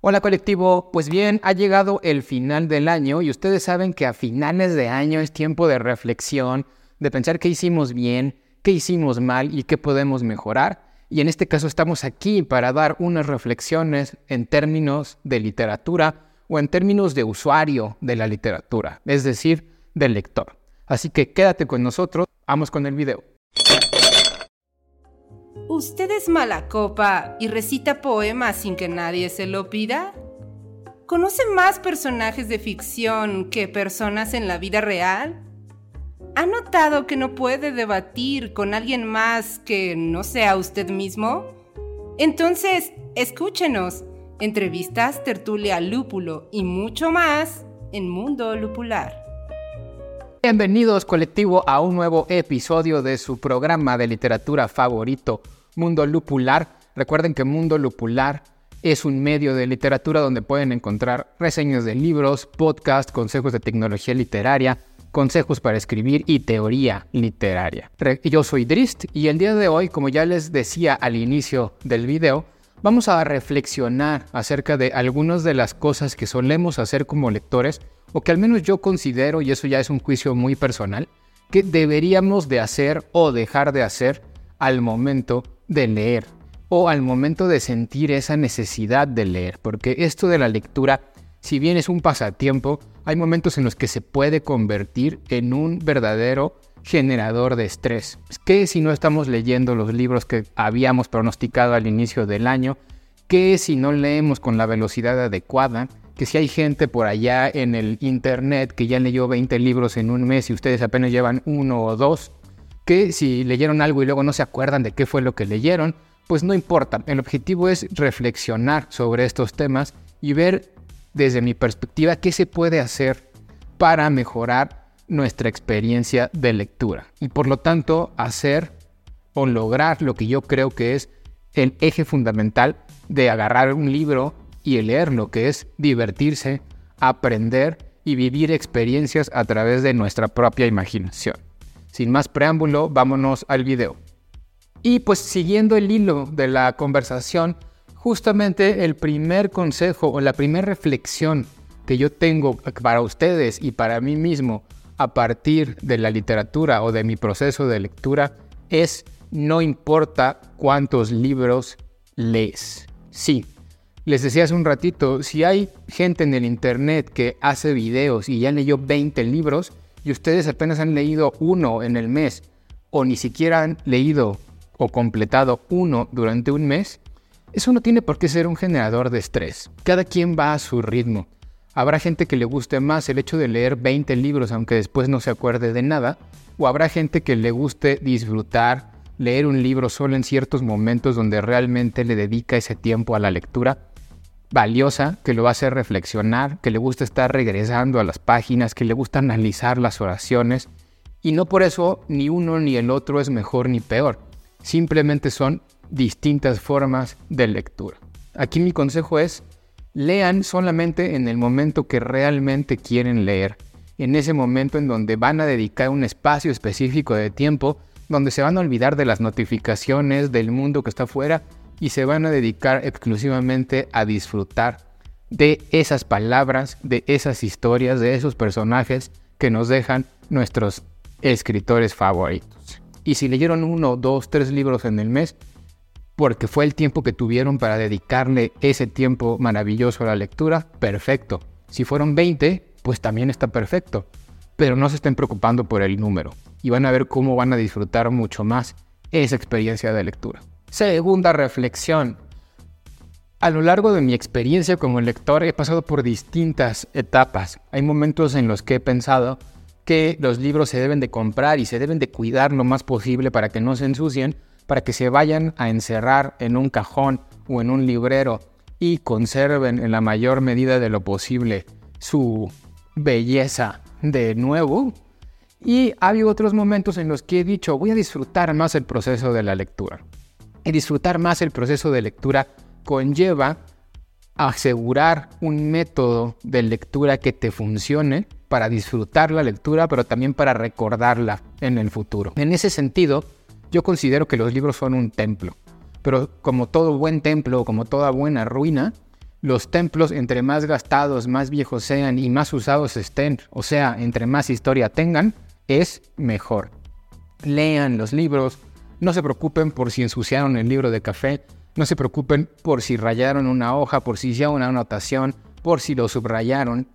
Hola colectivo, pues bien, ha llegado el final del año y ustedes saben que a finales de año es tiempo de reflexión, de pensar qué hicimos bien, qué hicimos mal y qué podemos mejorar. Y en este caso estamos aquí para dar unas reflexiones en términos de literatura o en términos de usuario de la literatura, es decir, del lector. Así que quédate con nosotros, vamos con el video. ¿Usted es mala copa y recita poemas sin que nadie se lo pida? ¿Conoce más personajes de ficción que personas en la vida real? ¿Ha notado que no puede debatir con alguien más que no sea usted mismo? Entonces, escúchenos. Entrevistas, tertulia, lúpulo y mucho más en Mundo Lupular. Bienvenidos colectivo a un nuevo episodio de su programa de literatura favorito, Mundo Lupular. Recuerden que Mundo Lupular es un medio de literatura donde pueden encontrar reseñas de libros, podcasts, consejos de tecnología literaria, consejos para escribir y teoría literaria. Yo soy Drist y el día de hoy, como ya les decía al inicio del video, vamos a reflexionar acerca de algunas de las cosas que solemos hacer como lectores o que al menos yo considero, y eso ya es un juicio muy personal, que deberíamos de hacer o dejar de hacer al momento de leer o al momento de sentir esa necesidad de leer, porque esto de la lectura, si bien es un pasatiempo, hay momentos en los que se puede convertir en un verdadero generador de estrés. ¿Qué si no estamos leyendo los libros que habíamos pronosticado al inicio del año? ¿Qué si no leemos con la velocidad adecuada? Que si hay gente por allá en el internet que ya leyó 20 libros en un mes y ustedes apenas llevan uno o dos, que si leyeron algo y luego no se acuerdan de qué fue lo que leyeron, pues no importa. El objetivo es reflexionar sobre estos temas y ver desde mi perspectiva qué se puede hacer para mejorar nuestra experiencia de lectura y por lo tanto hacer o lograr lo que yo creo que es el eje fundamental de agarrar un libro y leerlo, que es divertirse, aprender y vivir experiencias a través de nuestra propia imaginación. Sin más preámbulo, vámonos al video. Y pues siguiendo el hilo de la conversación, justamente el primer consejo o la primera reflexión que yo tengo para ustedes y para mí mismo a partir de la literatura o de mi proceso de lectura es no importa cuántos libros lees. Sí, les decía hace un ratito, si hay gente en el internet que hace videos y ya leyó 20 libros, y ustedes apenas han leído uno en el mes o ni siquiera han leído o completado uno durante un mes, eso no tiene por qué ser un generador de estrés. Cada quien va a su ritmo. Habrá gente que le guste más el hecho de leer 20 libros aunque después no se acuerde de nada, o habrá gente que le guste disfrutar, leer un libro solo en ciertos momentos donde realmente le dedica ese tiempo a la lectura valiosa, que lo va a hacer reflexionar, que le gusta estar regresando a las páginas, que le gusta analizar las oraciones. Y no por eso ni uno ni el otro es mejor ni peor. Simplemente son distintas formas de lectura. Aquí mi consejo es, lean solamente en el momento que realmente quieren leer. En ese momento en donde van a dedicar un espacio específico de tiempo, donde se van a olvidar de las notificaciones, del mundo que está afuera y se van a dedicar exclusivamente a disfrutar de esas palabras, de esas historias, de esos personajes que nos dejan nuestros escritores favoritos. Y si leyeron uno, dos, tres libros en el mes, porque fue el tiempo que tuvieron para dedicarle ese tiempo maravilloso a la lectura, perfecto. Si fueron 20, pues también está perfecto. Pero no se estén preocupando por el número y van a ver cómo van a disfrutar mucho más esa experiencia de lectura. Segunda reflexión. A lo largo de mi experiencia como lector he pasado por distintas etapas. Hay momentos en los que he pensado que los libros se deben de comprar y se deben de cuidar lo más posible para que no se ensucien, para que se vayan a encerrar en un cajón o en un librero y conserven en la mayor medida de lo posible su belleza de nuevo. Y ha habido otros momentos en los que he dicho voy a disfrutar más el proceso de la lectura y disfrutar más el proceso de lectura conlleva asegurar un método de lectura que te funcione para disfrutar la lectura, pero también para recordarla en el futuro. En ese sentido, yo considero que los libros son un templo, pero como todo buen templo, como toda buena ruina, Los templos, entre más gastados, más viejos sean y más usados estén, o sea, entre más historia tengan, es mejor. Lean los libros, no se preocupen por si ensuciaron el libro de café, no se preocupen por si rayaron una hoja, por si hicieron una anotación, por si lo subrayaron,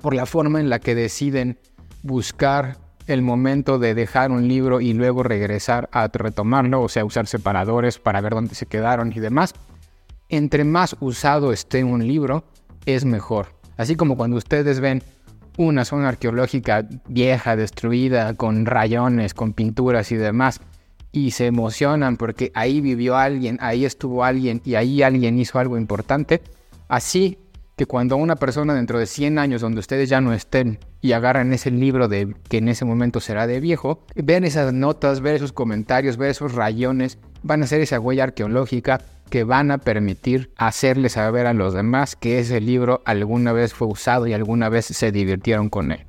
por la forma en la que deciden buscar el momento de dejar un libro y luego regresar a retomarlo, o sea, usar separadores para ver dónde se quedaron y demás. Entre más usado esté un libro, es mejor. Así como cuando ustedes ven una zona arqueológica vieja, destruida, con rayones, con pinturas y demás, y se emocionan porque ahí vivió alguien, ahí estuvo alguien y ahí alguien hizo algo importante, así que cuando una persona dentro de 100 años donde ustedes ya no estén y agarran ese libro de que en ese momento será de viejo, ven esas notas, ver esos comentarios, ver esos rayones, van a ser esa huella arqueológica que van a permitir hacerles saber a los demás que ese libro alguna vez fue usado y alguna vez se divirtieron con él.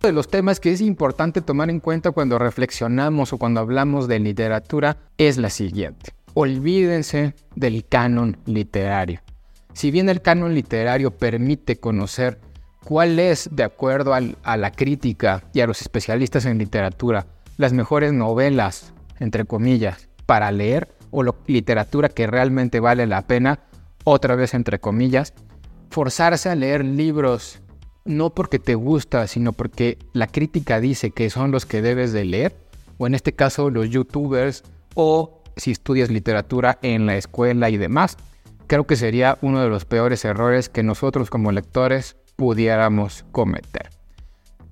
Uno de los temas que es importante tomar en cuenta cuando reflexionamos o cuando hablamos de literatura es la siguiente. Olvídense del canon literario. Si bien el canon literario permite conocer cuál es, de acuerdo a la crítica y a los especialistas en literatura, las mejores novelas, entre comillas, para leer, o la literatura que realmente vale la pena, otra vez entre comillas, forzarse a leer libros no porque te gusta, sino porque la crítica dice que son los que debes de leer, o en este caso los youtubers, o si estudias literatura en la escuela y demás, creo que sería uno de los peores errores que nosotros como lectores pudiéramos cometer.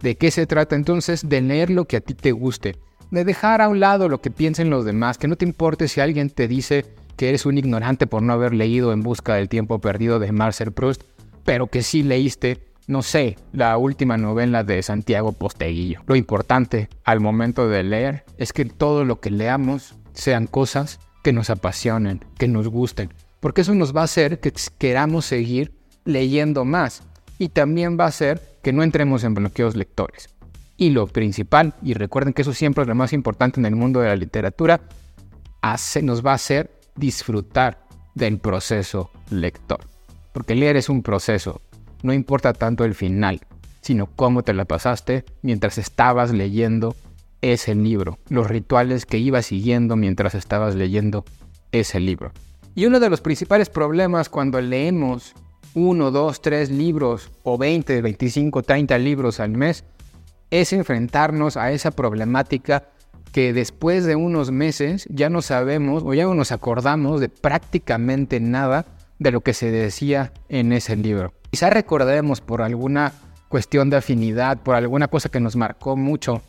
¿De qué se trata entonces? De leer lo que a ti te guste, de dejar a un lado lo que piensen los demás, que no te importe si alguien te dice que eres un ignorante por no haber leído En Busca del Tiempo Perdido de Marcel Proust, pero que sí leíste, no sé, la última novela de Santiago Posteguillo. Lo importante al momento de leer es que todo lo que leamos sean cosas que nos apasionen, que nos gusten, porque eso nos va a hacer que queramos seguir leyendo más y también va a hacer que no entremos en bloqueos lectores. Y lo principal, y recuerden que eso siempre es lo más importante en el mundo de la literatura, hace, nos va a hacer disfrutar del proceso lector. Porque leer es un proceso, no importa tanto el final, sino cómo te la pasaste mientras estabas leyendo ese libro, los rituales que ibas siguiendo mientras estabas leyendo ese libro. Y uno de los principales problemas cuando leemos uno, dos, tres libros o 20, 25, 30 libros al mes es enfrentarnos a esa problemática que después de unos meses ya no sabemos o ya no nos acordamos de prácticamente nada de lo que se decía en ese libro. Quizá recordemos por alguna cuestión de afinidad, por alguna cosa que nos marcó mucho,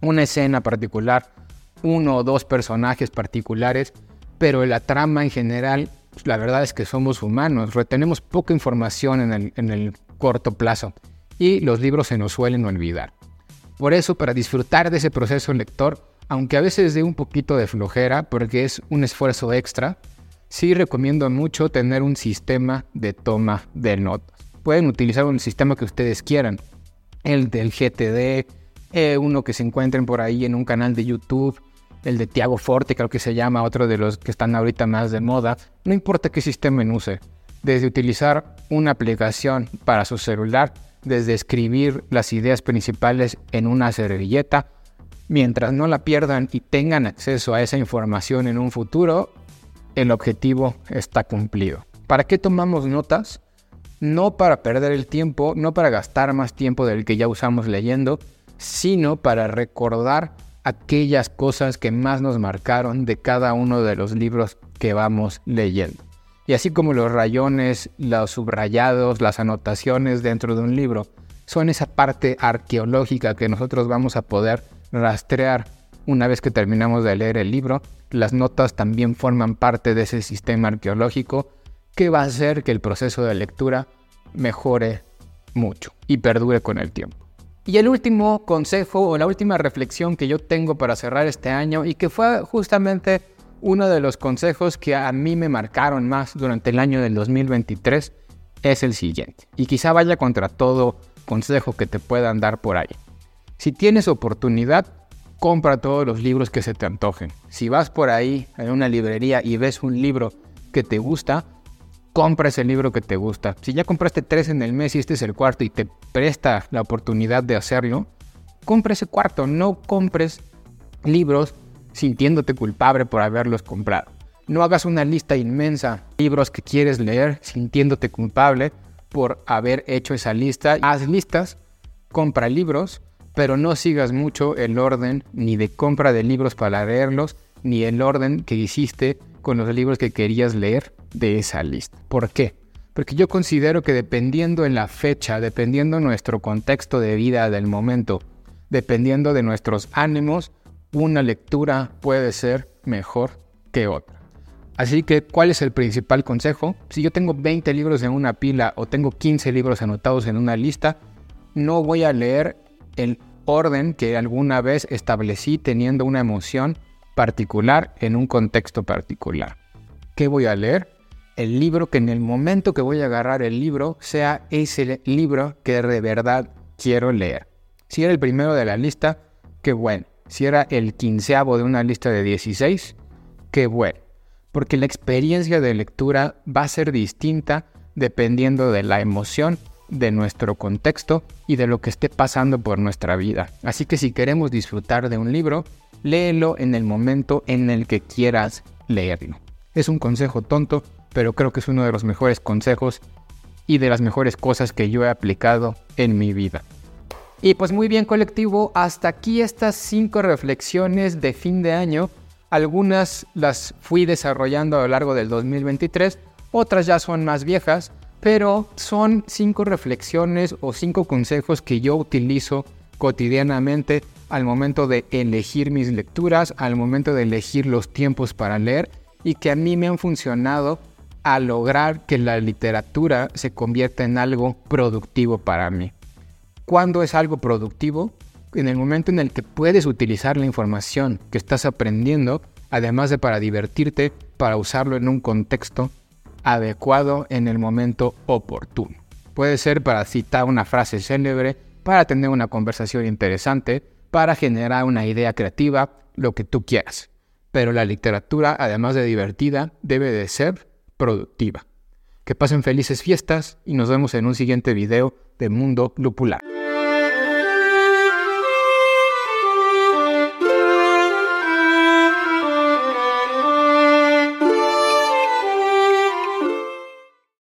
una escena particular, uno o dos personajes particulares, pero la trama en general, la verdad es que somos humanos, retenemos poca información en el, en el corto plazo y los libros se nos suelen olvidar. Por eso, para disfrutar de ese proceso lector, aunque a veces dé un poquito de flojera porque es un esfuerzo extra, sí recomiendo mucho tener un sistema de toma de notas. Pueden utilizar un sistema que ustedes quieran, el del GTD, eh, uno que se encuentren por ahí en un canal de YouTube, el de Tiago Forte creo que se llama, otro de los que están ahorita más de moda, no importa qué sistema use, desde utilizar una aplicación para su celular desde escribir las ideas principales en una servilleta. Mientras no la pierdan y tengan acceso a esa información en un futuro, el objetivo está cumplido. ¿Para qué tomamos notas? No para perder el tiempo, no para gastar más tiempo del que ya usamos leyendo, sino para recordar aquellas cosas que más nos marcaron de cada uno de los libros que vamos leyendo. Y así como los rayones, los subrayados, las anotaciones dentro de un libro, son esa parte arqueológica que nosotros vamos a poder rastrear una vez que terminamos de leer el libro, las notas también forman parte de ese sistema arqueológico que va a hacer que el proceso de lectura mejore mucho y perdure con el tiempo. Y el último consejo o la última reflexión que yo tengo para cerrar este año y que fue justamente uno de los consejos que a mí me marcaron más durante el año del 2023 es el siguiente. Y quizá vaya contra todo consejo que te puedan dar por ahí. Si tienes oportunidad, compra todos los libros que se te antojen. Si vas por ahí en una librería y ves un libro que te gusta, compra ese libro que te gusta. Si ya compraste tres en el mes y este es el cuarto y te presta la oportunidad de hacerlo, compra ese cuarto. No compres libros sintiéndote culpable por haberlos comprado. No hagas una lista inmensa de libros que quieres leer sintiéndote culpable por haber hecho esa lista. Haz listas, compra libros, pero no sigas mucho el orden ni de compra de libros para leerlos, ni el orden que hiciste con los libros que querías leer de esa lista. ¿Por qué? Porque yo considero que dependiendo en la fecha, dependiendo nuestro contexto de vida del momento, dependiendo de nuestros ánimos, una lectura puede ser mejor que otra. Así que, ¿cuál es el principal consejo? Si yo tengo 20 libros en una pila o tengo 15 libros anotados en una lista, no voy a leer el orden que alguna vez establecí teniendo una emoción particular en un contexto particular. ¿Qué voy a leer? El libro que en el momento que voy a agarrar el libro sea ese libro que de verdad quiero leer. Si era el primero de la lista, qué bueno. Si era el quinceavo de una lista de 16, qué bueno. Porque la experiencia de lectura va a ser distinta dependiendo de la emoción, de nuestro contexto y de lo que esté pasando por nuestra vida. Así que si queremos disfrutar de un libro, léelo en el momento en el que quieras leerlo. Es un consejo tonto, pero creo que es uno de los mejores consejos y de las mejores cosas que yo he aplicado en mi vida. Y pues muy bien colectivo, hasta aquí estas cinco reflexiones de fin de año. Algunas las fui desarrollando a lo largo del 2023, otras ya son más viejas, pero son cinco reflexiones o cinco consejos que yo utilizo cotidianamente al momento de elegir mis lecturas, al momento de elegir los tiempos para leer y que a mí me han funcionado a lograr que la literatura se convierta en algo productivo para mí. ¿Cuándo es algo productivo? En el momento en el que puedes utilizar la información que estás aprendiendo, además de para divertirte, para usarlo en un contexto adecuado en el momento oportuno. Puede ser para citar una frase célebre, para tener una conversación interesante, para generar una idea creativa, lo que tú quieras. Pero la literatura, además de divertida, debe de ser productiva. Que pasen felices fiestas y nos vemos en un siguiente video de Mundo Lupular.